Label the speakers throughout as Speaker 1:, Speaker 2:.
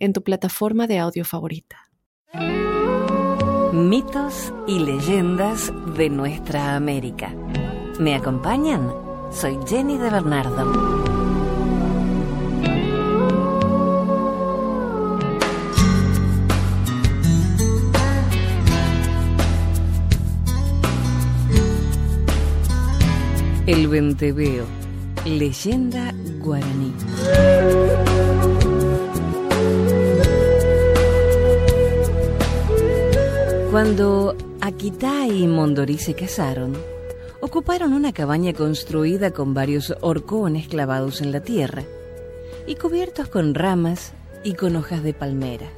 Speaker 1: en tu plataforma de audio favorita.
Speaker 2: Mitos y leyendas de nuestra América. ¿Me acompañan? Soy Jenny de Bernardo. El Venteveo, leyenda guaraní. Cuando Akita y Mondorí se casaron, ocuparon una cabaña construida con varios horcones clavados en la tierra y cubiertos con ramas y con hojas de palmera.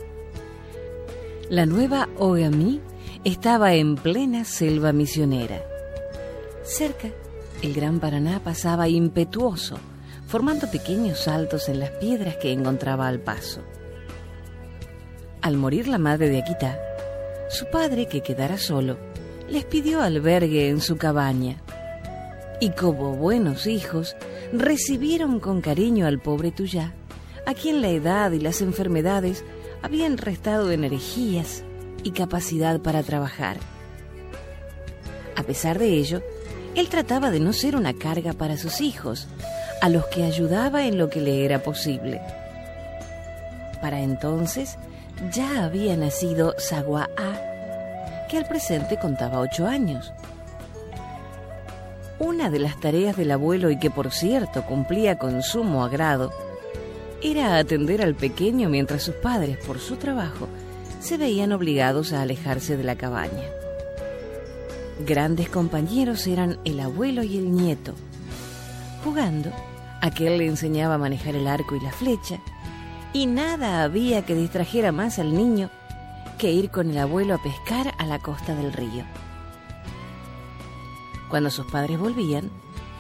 Speaker 2: La nueva Ogami estaba en plena selva misionera. Cerca, el gran Paraná pasaba impetuoso, formando pequeños saltos en las piedras que encontraba al paso. Al morir la madre de Akita, su padre, que quedara solo, les pidió albergue en su cabaña. Y como buenos hijos, recibieron con cariño al pobre Tuyá, a quien la edad y las enfermedades habían restado energías y capacidad para trabajar. A pesar de ello, él trataba de no ser una carga para sus hijos, a los que ayudaba en lo que le era posible. Para entonces, ya había nacido Sagua A, que al presente contaba ocho años. Una de las tareas del abuelo y que por cierto cumplía con sumo agrado, era atender al pequeño mientras sus padres, por su trabajo, se veían obligados a alejarse de la cabaña. Grandes compañeros eran el abuelo y el nieto. Jugando, aquel le enseñaba a manejar el arco y la flecha, y nada había que distrajera más al niño que ir con el abuelo a pescar a la costa del río. Cuando sus padres volvían,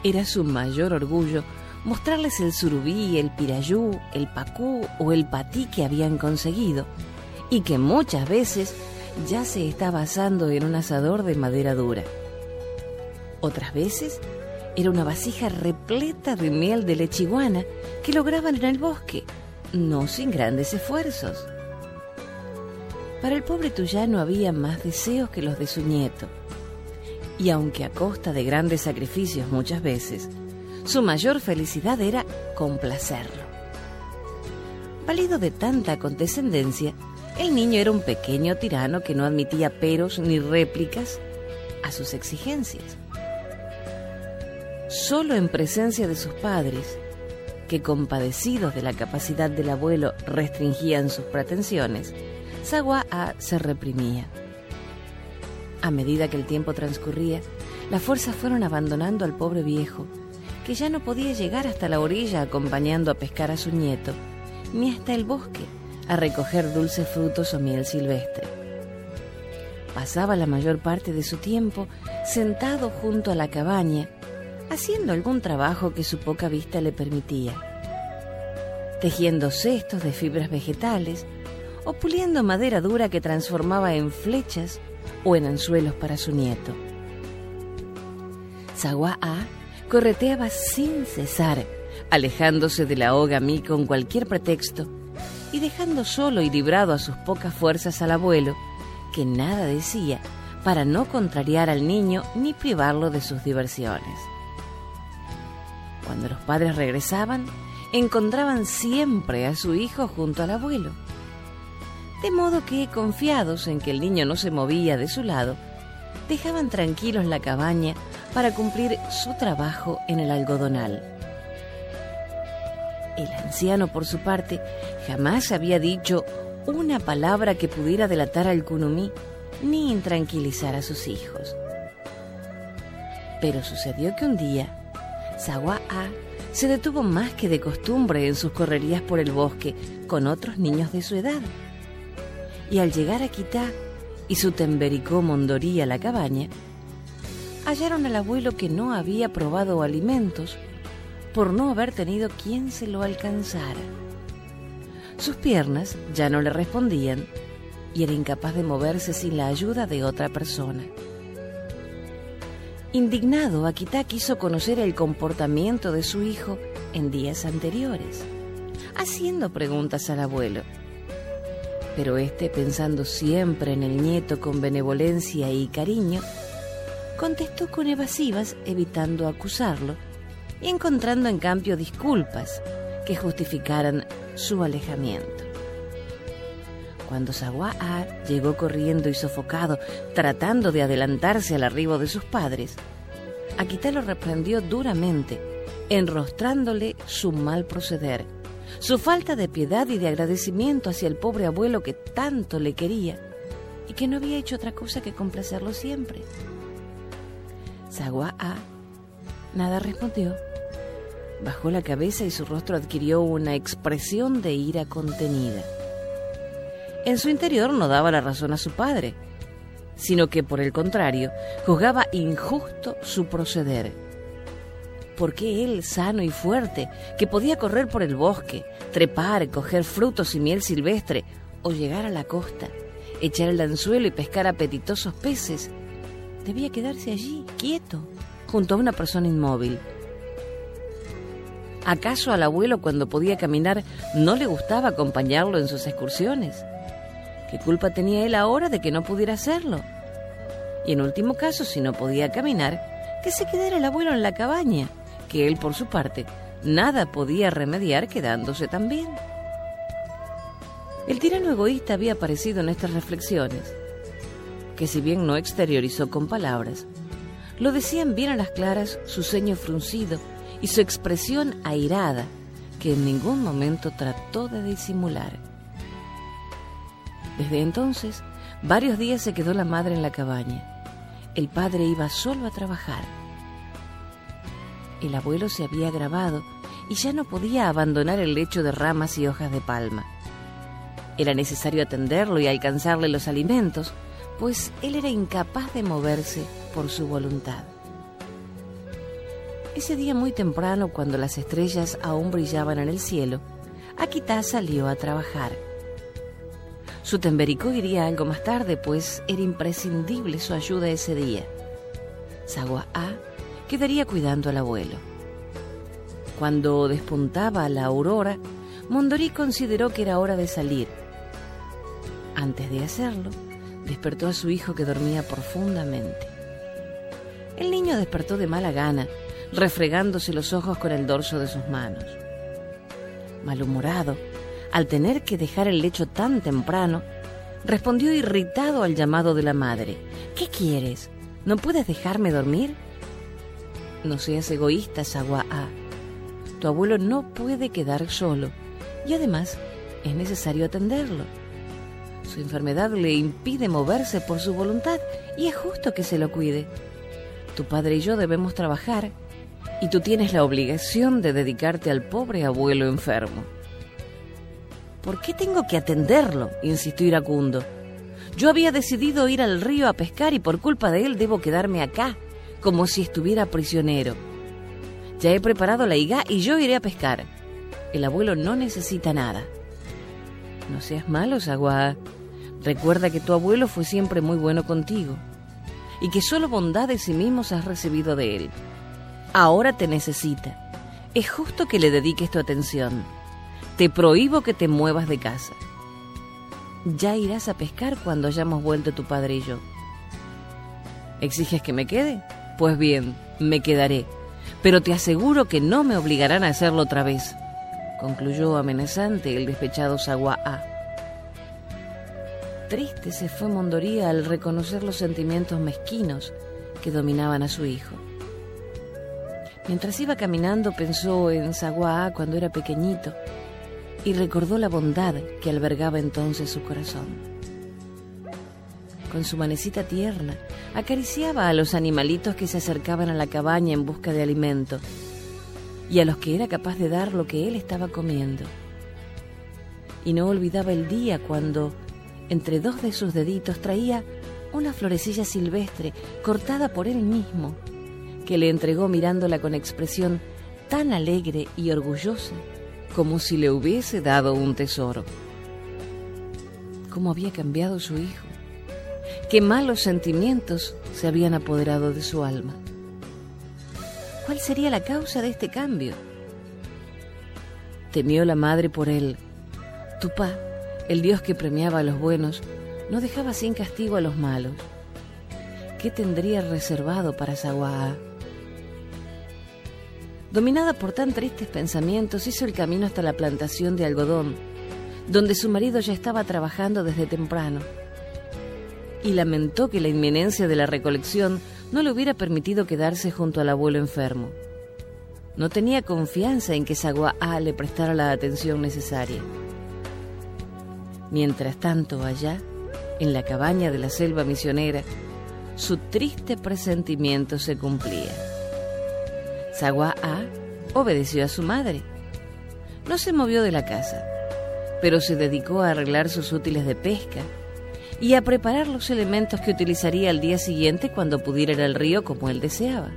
Speaker 2: era su mayor orgullo mostrarles el surubí, el pirayú, el pacú o el patí que habían conseguido y que muchas veces ya se estaba asando en un asador de madera dura. Otras veces era una vasija repleta de miel de lechiguana que lograban en el bosque no sin grandes esfuerzos. Para el pobre Tuyá no había más deseos que los de su nieto, y aunque a costa de grandes sacrificios muchas veces, su mayor felicidad era complacerlo. Valido de tanta condescendencia, el niño era un pequeño tirano que no admitía peros ni réplicas a sus exigencias. Solo en presencia de sus padres que compadecidos de la capacidad del abuelo restringían sus pretensiones, Sagua A se reprimía. A medida que el tiempo transcurría, las fuerzas fueron abandonando al pobre viejo, que ya no podía llegar hasta la orilla acompañando a pescar a su nieto, ni hasta el bosque a recoger dulces frutos o miel silvestre. Pasaba la mayor parte de su tiempo sentado junto a la cabaña, haciendo algún trabajo que su poca vista le permitía, tejiendo cestos de fibras vegetales o puliendo madera dura que transformaba en flechas o en anzuelos para su nieto. Sagua A correteaba sin cesar, alejándose de la Ogami con cualquier pretexto y dejando solo y librado a sus pocas fuerzas al abuelo, que nada decía para no contrariar al niño ni privarlo de sus diversiones. Cuando los padres regresaban, encontraban siempre a su hijo junto al abuelo. De modo que, confiados en que el niño no se movía de su lado, dejaban tranquilos la cabaña para cumplir su trabajo en el algodonal. El anciano, por su parte, jamás había dicho una palabra que pudiera delatar al Kunumi ni intranquilizar a sus hijos. Pero sucedió que un día Sawa A se detuvo más que de costumbre en sus correrías por el bosque con otros niños de su edad. Y al llegar a Quitá y su tembericó Mondorí a la cabaña, hallaron al abuelo que no había probado alimentos por no haber tenido quien se lo alcanzara. Sus piernas ya no le respondían y era incapaz de moverse sin la ayuda de otra persona. Indignado, Akita quiso conocer el comportamiento de su hijo en días anteriores, haciendo preguntas al abuelo. Pero este, pensando siempre en el nieto con benevolencia y cariño, contestó con evasivas, evitando acusarlo y encontrando en cambio disculpas que justificaran su alejamiento. Cuando Sagua llegó corriendo y sofocado, tratando de adelantarse al arribo de sus padres, Akita lo reprendió duramente, enrostrándole su mal proceder, su falta de piedad y de agradecimiento hacia el pobre abuelo que tanto le quería y que no había hecho otra cosa que complacerlo siempre. Sagua nada respondió Bajó la cabeza y su rostro adquirió una expresión de ira contenida. En su interior no daba la razón a su padre, sino que por el contrario juzgaba injusto su proceder. Porque él, sano y fuerte, que podía correr por el bosque, trepar, coger frutos y miel silvestre, o llegar a la costa, echar el anzuelo y pescar apetitosos peces, debía quedarse allí, quieto, junto a una persona inmóvil, ¿Acaso al abuelo cuando podía caminar no le gustaba acompañarlo en sus excursiones? ¿Qué culpa tenía él ahora de que no pudiera hacerlo? Y en último caso, si no podía caminar, que se quedara el abuelo en la cabaña, que él por su parte nada podía remediar quedándose también. El tirano egoísta había aparecido en estas reflexiones, que si bien no exteriorizó con palabras, lo decían bien a las claras su ceño fruncido y su expresión airada, que en ningún momento trató de disimular. Desde entonces, varios días se quedó la madre en la cabaña. El padre iba solo a trabajar. El abuelo se había agravado y ya no podía abandonar el lecho de ramas y hojas de palma. Era necesario atenderlo y alcanzarle los alimentos, pues él era incapaz de moverse por su voluntad. Ese día muy temprano, cuando las estrellas aún brillaban en el cielo, Akita salió a trabajar. Su tembericó iría algo más tarde, pues era imprescindible su ayuda ese día. Sagua A quedaría cuidando al abuelo. Cuando despuntaba la aurora, Mondori consideró que era hora de salir. Antes de hacerlo, despertó a su hijo que dormía profundamente. El niño despertó de mala gana refregándose los ojos con el dorso de sus manos. Malhumorado, al tener que dejar el lecho tan temprano, respondió irritado al llamado de la madre. ¿Qué quieres? ¿No puedes dejarme dormir? No seas egoísta, Sagua A. Tu abuelo no puede quedar solo y además es necesario atenderlo. Su enfermedad le impide moverse por su voluntad y es justo que se lo cuide. Tu padre y yo debemos trabajar y tú tienes la obligación de dedicarte al pobre abuelo enfermo. ¿Por qué tengo que atenderlo? insistió iracundo. Yo había decidido ir al río a pescar y por culpa de él debo quedarme acá, como si estuviera prisionero. Ya he preparado la higa y yo iré a pescar. El abuelo no necesita nada. No seas malo, Sagua. Recuerda que tu abuelo fue siempre muy bueno contigo y que solo bondades y mimos has recibido de él. Ahora te necesita. Es justo que le dediques tu atención. Te prohíbo que te muevas de casa. Ya irás a pescar cuando hayamos vuelto tu padre y yo. ¿Exiges que me quede? Pues bien, me quedaré. Pero te aseguro que no me obligarán a hacerlo otra vez, concluyó amenazante el despechado Sagua Triste se fue Mondoría al reconocer los sentimientos mezquinos que dominaban a su hijo. Mientras iba caminando pensó en Sagua cuando era pequeñito y recordó la bondad que albergaba entonces su corazón. Con su manecita tierna acariciaba a los animalitos que se acercaban a la cabaña en busca de alimento y a los que era capaz de dar lo que él estaba comiendo. Y no olvidaba el día cuando, entre dos de sus deditos traía una florecilla silvestre cortada por él mismo, que le entregó mirándola con expresión tan alegre y orgullosa como si le hubiese dado un tesoro. ¿Cómo había cambiado su hijo? ¿Qué malos sentimientos se habían apoderado de su alma? ¿Cuál sería la causa de este cambio? Temió la madre por él. Tupá, el dios que premiaba a los buenos, no dejaba sin castigo a los malos. ¿Qué tendría reservado para Zaguá? Dominada por tan tristes pensamientos, hizo el camino hasta la plantación de algodón, donde su marido ya estaba trabajando desde temprano. Y lamentó que la inminencia de la recolección no le hubiera permitido quedarse junto al abuelo enfermo. No tenía confianza en que Sagua le prestara la atención necesaria. Mientras tanto, allá, en la cabaña de la selva misionera, su triste presentimiento se cumplía. Sagua obedeció a su madre. No se movió de la casa, pero se dedicó a arreglar sus útiles de pesca y a preparar los elementos que utilizaría al día siguiente cuando pudiera ir al río como él deseaba.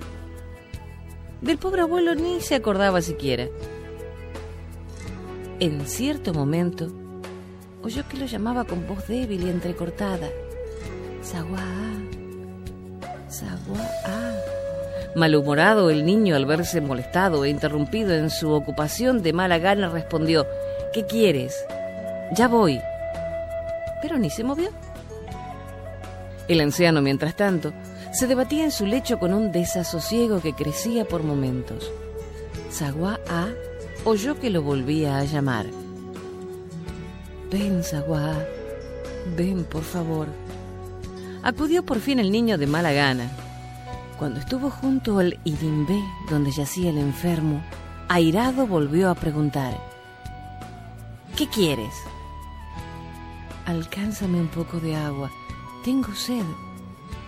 Speaker 2: Del pobre abuelo ni se acordaba siquiera. En cierto momento, oyó que lo llamaba con voz débil y entrecortada. Sagua, Sagua. Malhumorado, el niño, al verse molestado e interrumpido en su ocupación de mala gana, respondió, ¿Qué quieres? Ya voy. Pero ni se movió. El anciano, mientras tanto, se debatía en su lecho con un desasosiego que crecía por momentos. Sagua A oyó que lo volvía a llamar. Ven, Sagua ven, por favor. Acudió por fin el niño de mala gana. Cuando estuvo junto al Idimbé, donde yacía el enfermo, airado volvió a preguntar: ¿Qué quieres? Alcánzame un poco de agua. Tengo sed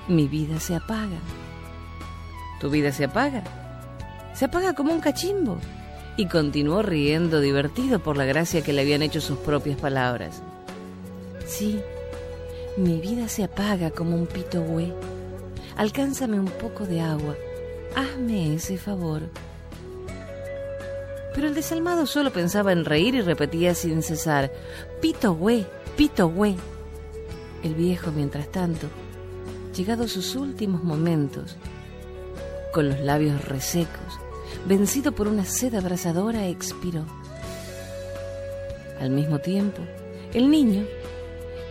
Speaker 2: mi vida se apaga. ¿Tu vida se apaga? Se apaga como un cachimbo. Y continuó riendo, divertido por la gracia que le habían hecho sus propias palabras. Sí, mi vida se apaga como un pito güey. Alcánzame un poco de agua. Hazme ese favor. Pero el desalmado solo pensaba en reír y repetía sin cesar, Pito güey, pito güey. El viejo, mientras tanto, llegados sus últimos momentos, con los labios resecos, vencido por una sed abrasadora, expiró. Al mismo tiempo, el niño,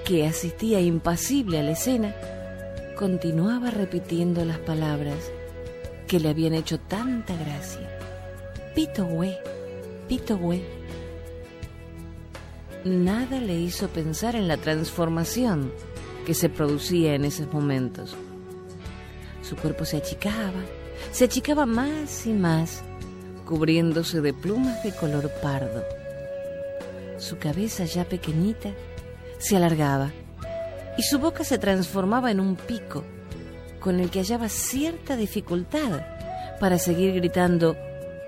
Speaker 2: que asistía impasible a la escena, continuaba repitiendo las palabras que le habían hecho tanta gracia. Pito güey, pito güey. Nada le hizo pensar en la transformación que se producía en esos momentos. Su cuerpo se achicaba, se achicaba más y más, cubriéndose de plumas de color pardo. Su cabeza ya pequeñita se alargaba y su boca se transformaba en un pico con el que hallaba cierta dificultad para seguir gritando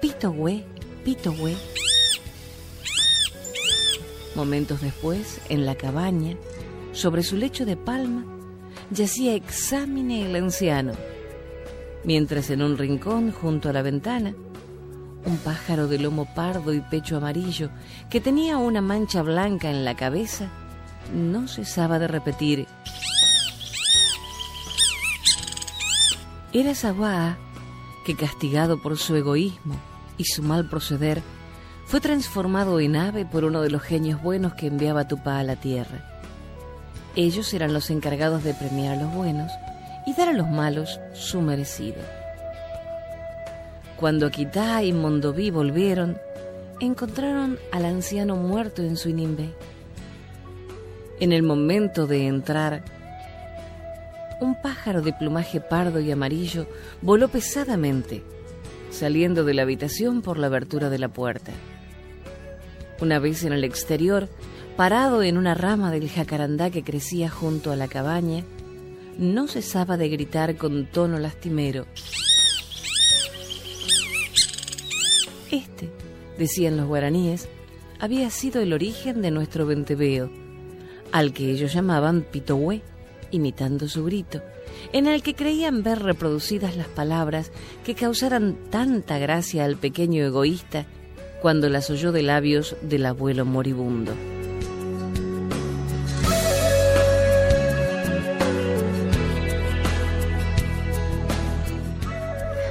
Speaker 2: pito hue, pito hue. Momentos después, en la cabaña, sobre su lecho de palma yacía exámine el anciano, mientras en un rincón junto a la ventana, un pájaro de lomo pardo y pecho amarillo que tenía una mancha blanca en la cabeza, no cesaba de repetir Era Saguá que, castigado por su egoísmo y su mal proceder, fue transformado en ave por uno de los genios buenos que enviaba Tupá a la tierra. Ellos eran los encargados de premiar a los buenos y dar a los malos su merecido. Cuando Aquitá y Mondoví volvieron, encontraron al anciano muerto en su inimbe. En el momento de entrar, un pájaro de plumaje pardo y amarillo voló pesadamente, saliendo de la habitación por la abertura de la puerta. Una vez en el exterior, parado en una rama del jacarandá que crecía junto a la cabaña, no cesaba de gritar con tono lastimero. Este, decían los guaraníes, había sido el origen de nuestro venteveo, al que ellos llamaban Pitohue, imitando su grito, en el que creían ver reproducidas las palabras que causaran tanta gracia al pequeño egoísta cuando las oyó de labios del abuelo moribundo.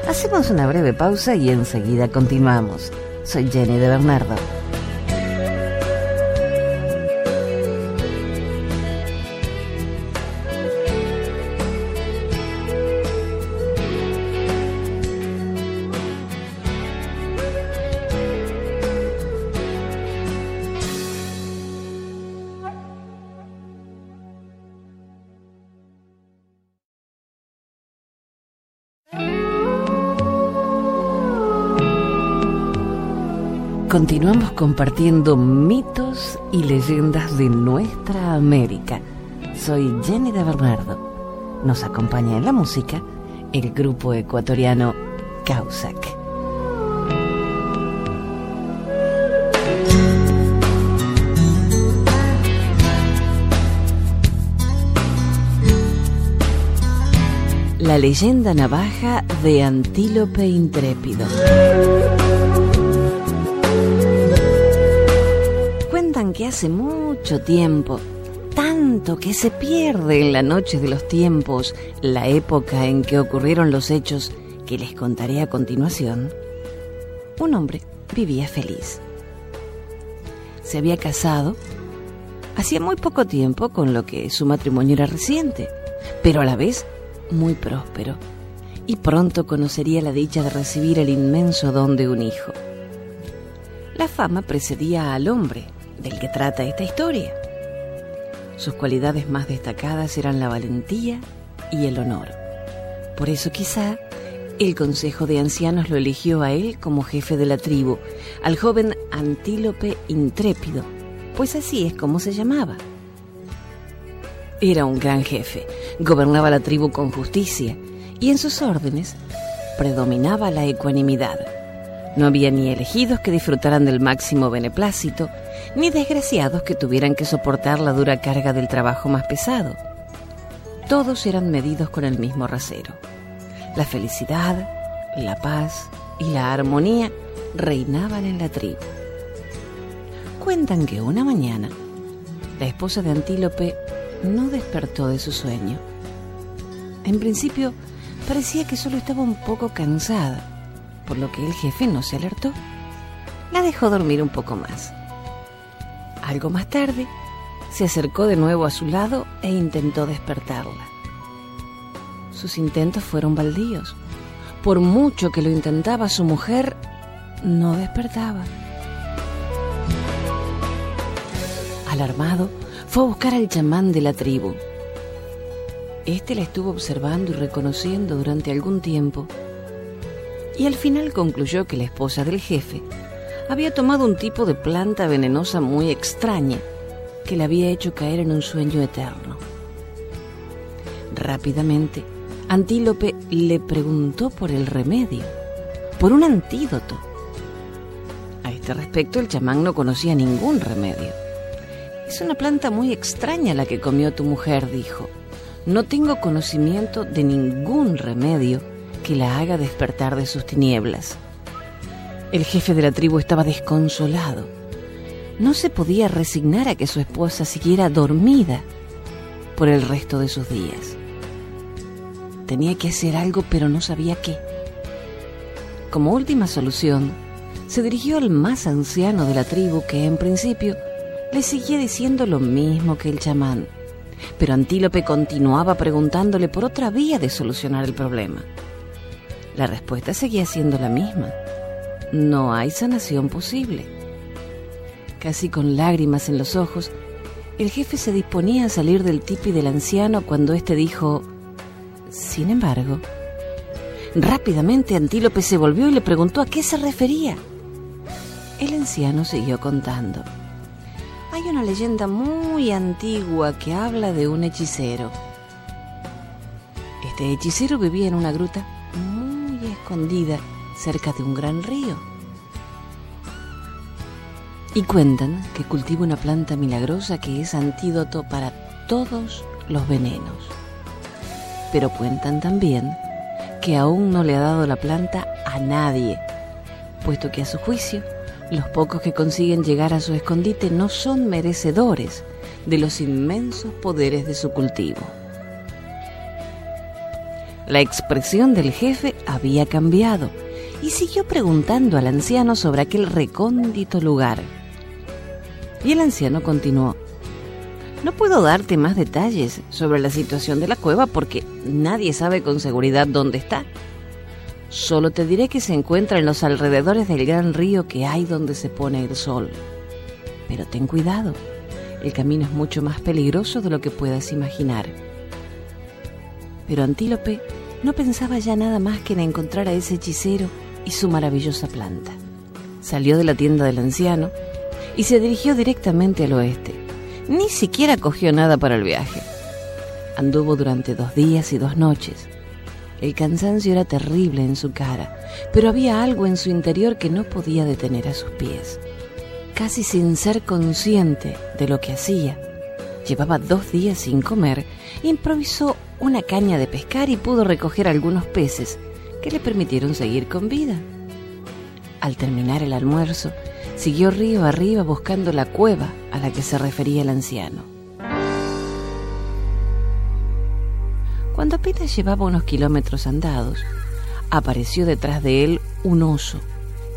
Speaker 2: Hacemos una breve pausa y enseguida continuamos. Soy Jenny de Bernardo. Continuamos compartiendo mitos y leyendas de nuestra América. Soy Jenny de Bernardo. Nos acompaña en la música el grupo ecuatoriano Causac. La leyenda navaja de Antílope Intrépido. Que hace mucho tiempo, tanto que se pierde en la noche de los tiempos la época en que ocurrieron los hechos que les contaré a continuación, un hombre vivía feliz. Se había casado hacía muy poco tiempo con lo que su matrimonio era reciente, pero a la vez muy próspero, y pronto conocería la dicha de recibir el inmenso don de un hijo. La fama precedía al hombre, del que trata esta historia. Sus cualidades más destacadas eran la valentía y el honor. Por eso quizá el Consejo de Ancianos lo eligió a él como jefe de la tribu, al joven Antílope Intrépido, pues así es como se llamaba. Era un gran jefe, gobernaba la tribu con justicia y en sus órdenes predominaba la ecuanimidad. No había ni elegidos que disfrutaran del máximo beneplácito, ni desgraciados que tuvieran que soportar la dura carga del trabajo más pesado. Todos eran medidos con el mismo rasero. La felicidad, la paz y la armonía reinaban en la tribu. Cuentan que una mañana la esposa de Antílope no despertó de su sueño. En principio parecía que solo estaba un poco cansada, por lo que el jefe no se alertó. La dejó dormir un poco más. Algo más tarde, se acercó de nuevo a su lado e intentó despertarla. Sus intentos fueron baldíos. Por mucho que lo intentaba su mujer, no despertaba. Alarmado, fue a buscar al chamán de la tribu. Este la estuvo observando y reconociendo durante algún tiempo, y al final concluyó que la esposa del jefe había tomado un tipo de planta venenosa muy extraña que le había hecho caer en un sueño eterno. Rápidamente, Antílope le preguntó por el remedio, por un antídoto. A este respecto, el chamán no conocía ningún remedio. Es una planta muy extraña la que comió tu mujer, dijo. No tengo conocimiento de ningún remedio que la haga despertar de sus tinieblas. El jefe de la tribu estaba desconsolado. No se podía resignar a que su esposa siguiera dormida por el resto de sus días. Tenía que hacer algo, pero no sabía qué. Como última solución, se dirigió al más anciano de la tribu que en principio le seguía diciendo lo mismo que el chamán. Pero Antílope continuaba preguntándole por otra vía de solucionar el problema. La respuesta seguía siendo la misma no hay sanación posible. Casi con lágrimas en los ojos, el jefe se disponía a salir del tipi del anciano cuando éste dijo, sin embargo, rápidamente Antílope se volvió y le preguntó a qué se refería. El anciano siguió contando. Hay una leyenda muy antigua que habla de un hechicero. Este hechicero vivía en una gruta muy escondida cerca de un gran río. Y cuentan que cultiva una planta milagrosa que es antídoto para todos los venenos. Pero cuentan también que aún no le ha dado la planta a nadie, puesto que a su juicio los pocos que consiguen llegar a su escondite no son merecedores de los inmensos poderes de su cultivo. La expresión del jefe había cambiado y siguió preguntando al anciano sobre aquel recóndito lugar. Y el anciano continuó, no puedo darte más detalles sobre la situación de la cueva porque nadie sabe con seguridad dónde está. Solo te diré que se encuentra en los alrededores del gran río que hay donde se pone el sol. Pero ten cuidado, el camino es mucho más peligroso de lo que puedas imaginar. Pero Antílope no pensaba ya nada más que en encontrar a ese hechicero y su maravillosa planta. Salió de la tienda del anciano y se dirigió directamente al oeste. Ni siquiera cogió nada para el viaje. Anduvo durante dos días y dos noches. El cansancio era terrible en su cara, pero había algo en su interior que no podía detener a sus pies. Casi sin ser consciente de lo que hacía, llevaba dos días sin comer, improvisó una caña de pescar y pudo recoger algunos peces que le permitieron seguir con vida. Al terminar el almuerzo, siguió río arriba buscando la cueva a la que se refería el anciano. Cuando apenas llevaba unos kilómetros andados, apareció detrás de él un oso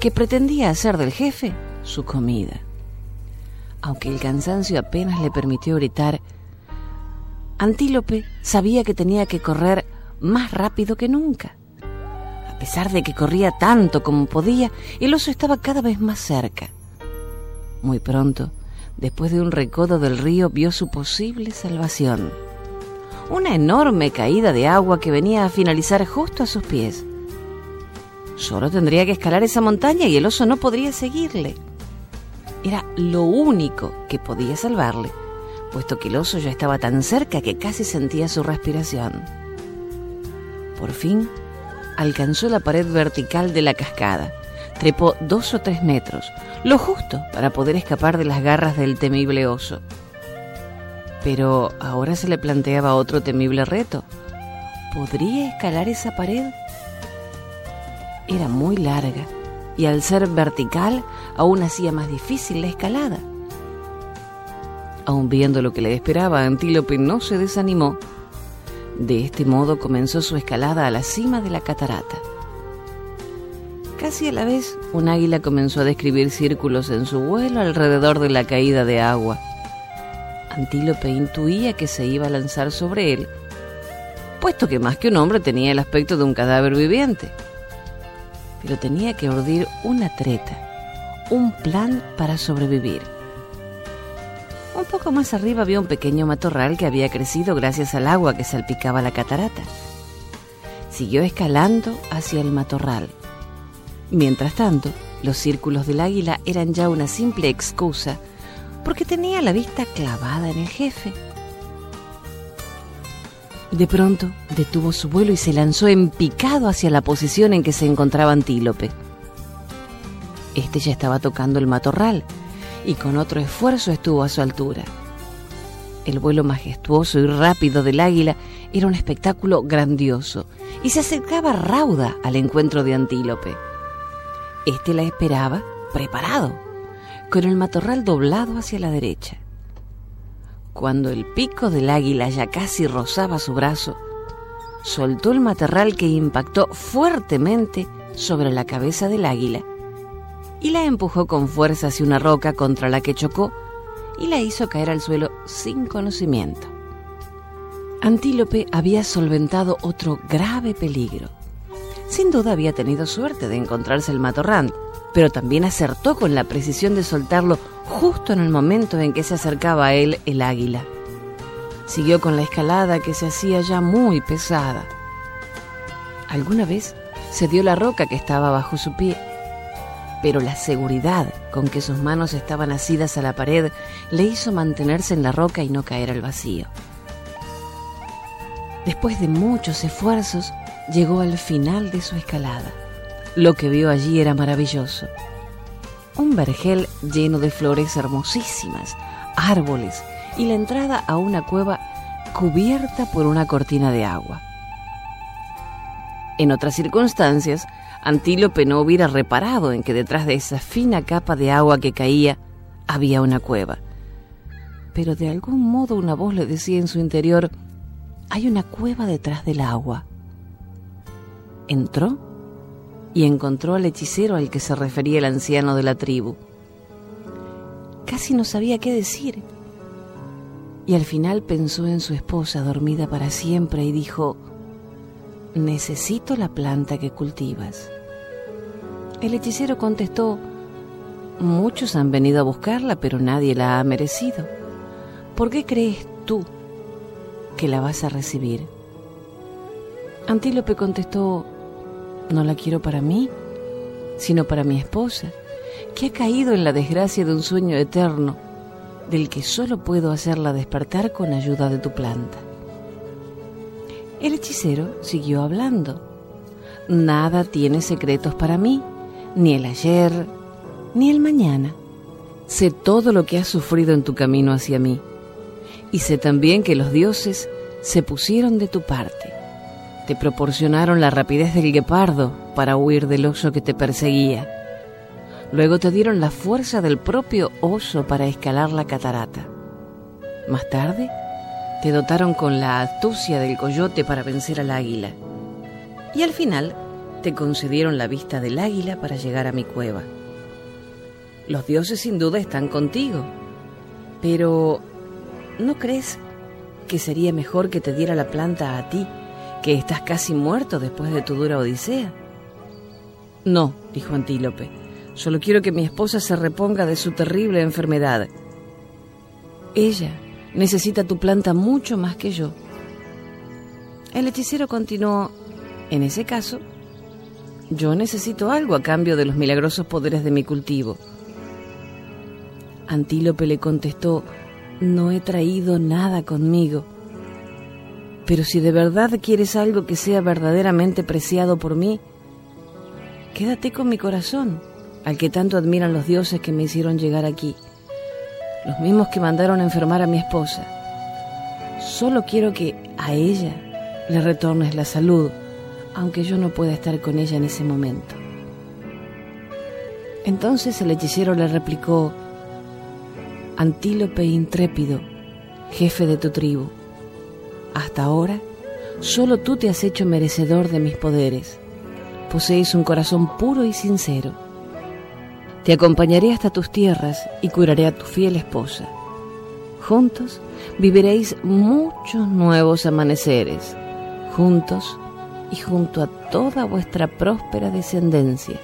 Speaker 2: que pretendía hacer del jefe su comida. Aunque el cansancio apenas le permitió gritar, Antílope sabía que tenía que correr más rápido que nunca. Pesar de que corría tanto como podía, el oso estaba cada vez más cerca. Muy pronto, después de un recodo del río, vio su posible salvación. Una enorme caída de agua que venía a finalizar justo a sus pies. Solo tendría que escalar esa montaña y el oso no podría seguirle. Era lo único que podía salvarle, puesto que el oso ya estaba tan cerca que casi sentía su respiración. Por fin, alcanzó la pared vertical de la cascada, trepó dos o tres metros, lo justo para poder escapar de las garras del temible oso. Pero ahora se le planteaba otro temible reto. ¿Podría escalar esa pared? Era muy larga y al ser vertical aún hacía más difícil la escalada. Aun viendo lo que le esperaba, Antílope no se desanimó. De este modo comenzó su escalada a la cima de la catarata. Casi a la vez, un águila comenzó a describir círculos en su vuelo alrededor de la caída de agua. Antílope intuía que se iba a lanzar sobre él, puesto que más que un hombre tenía el aspecto de un cadáver viviente. Pero tenía que urdir una treta, un plan para sobrevivir. Un poco más arriba había un pequeño matorral que había crecido gracias al agua que salpicaba la catarata. Siguió escalando hacia el matorral Mientras tanto, los círculos del águila eran ya una simple excusa porque tenía la vista clavada en el jefe. De pronto detuvo su vuelo y se lanzó en picado hacia la posición en que se encontraba Antílope. Este ya estaba tocando el matorral y con otro esfuerzo estuvo a su altura. El vuelo majestuoso y rápido del águila era un espectáculo grandioso y se acercaba rauda al encuentro de Antílope. Este la esperaba, preparado, con el matorral doblado hacia la derecha. Cuando el pico del águila ya casi rozaba su brazo, soltó el matorral que impactó fuertemente sobre la cabeza del águila y la empujó con fuerza hacia una roca contra la que chocó y la hizo caer al suelo sin conocimiento. Antílope había solventado otro grave peligro. Sin duda había tenido suerte de encontrarse el matorral, pero también acertó con la precisión de soltarlo justo en el momento en que se acercaba a él el águila. Siguió con la escalada que se hacía ya muy pesada. Alguna vez se dio la roca que estaba bajo su pie, pero la seguridad con que sus manos estaban asidas a la pared le hizo mantenerse en la roca y no caer al vacío. Después de muchos esfuerzos, llegó al final de su escalada. Lo que vio allí era maravilloso. un vergel lleno de flores hermosísimas, árboles y la entrada a una cueva cubierta por una cortina de agua. En otras circunstancias, Antílope no hubiera reparado en que detrás de esa fina capa de agua que caía había una cueva. Pero de algún modo una voz le decía en su interior, hay una cueva detrás del agua. Entró y encontró al hechicero al que se refería el anciano de la tribu. Casi no sabía qué decir. Y al final pensó en su esposa dormida para siempre y dijo, necesito la planta que cultivas. El hechicero contestó, muchos han venido a buscarla, pero nadie la ha merecido. ¿Por qué crees tú que la vas a recibir? Antílope contestó, no la quiero para mí, sino para mi esposa, que ha caído en la desgracia de un sueño eterno, del que solo puedo hacerla despertar con ayuda de tu planta. El hechicero siguió hablando. Nada tiene secretos para mí, ni el ayer, ni el mañana. Sé todo lo que has sufrido en tu camino hacia mí, y sé también que los dioses se pusieron de tu parte te proporcionaron la rapidez del guepardo para huir del oso que te perseguía. Luego te dieron la fuerza del propio oso para escalar la catarata. Más tarde, te dotaron con la astucia del coyote para vencer al águila. Y al final, te concedieron la vista del águila para llegar a mi cueva. Los dioses sin duda están contigo, pero ¿no crees que sería mejor que te diera la planta a ti que estás casi muerto después de tu dura odisea. No, dijo Antílope, solo quiero que mi esposa se reponga de su terrible enfermedad. Ella necesita tu planta mucho más que yo. El hechicero continuó, en ese caso, yo necesito algo a cambio de los milagrosos poderes de mi cultivo. Antílope le contestó, no he traído nada conmigo pero si de verdad quieres algo que sea verdaderamente preciado por mí, quédate con mi corazón, al que tanto admiran los dioses que me hicieron llegar aquí, los mismos que mandaron a enfermar a mi esposa. Solo quiero que a ella le retornes la salud, aunque yo no pueda estar con ella en ese momento. Entonces el hechicero le replicó, Antílope intrépido, jefe de tu tribu, hasta ahora, solo tú te has hecho merecedor de mis poderes. Posees un corazón puro y sincero. Te acompañaré hasta tus tierras y curaré a tu fiel esposa. Juntos viviréis muchos nuevos amaneceres, juntos y junto a toda vuestra próspera descendencia.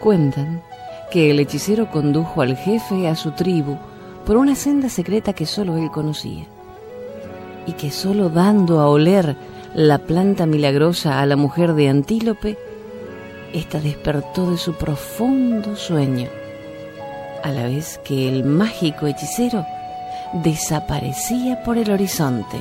Speaker 2: Cuentan que el hechicero condujo al jefe a su tribu por una senda secreta que solo él conocía, y que solo dando a oler la planta milagrosa a la mujer de Antílope, ésta despertó de su profundo sueño, a la vez que el mágico hechicero desaparecía por el horizonte.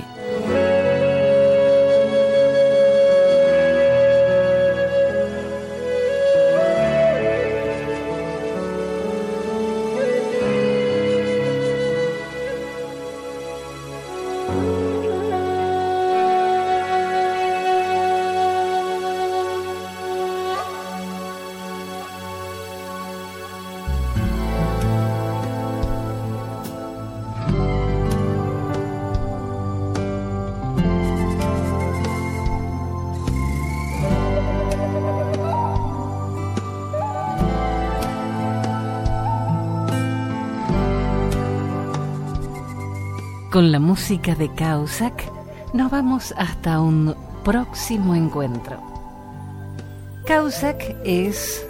Speaker 2: Con la música de Causac nos vamos hasta un próximo encuentro. Causac es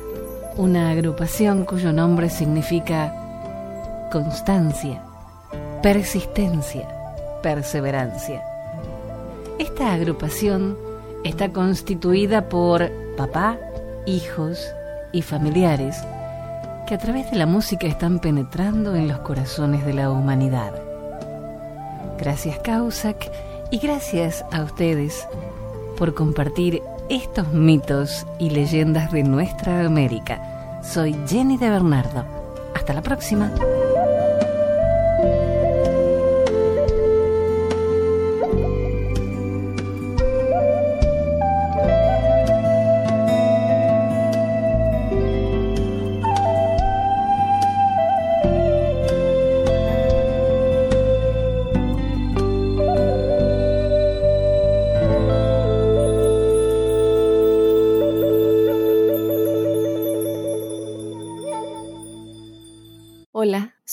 Speaker 2: una agrupación cuyo nombre significa constancia, persistencia, perseverancia. Esta agrupación está constituida por papá, hijos y familiares que a través de la música están penetrando en los corazones de la humanidad. Gracias Causac y gracias a ustedes por compartir estos mitos y leyendas de nuestra América. Soy Jenny de Bernardo. Hasta la próxima.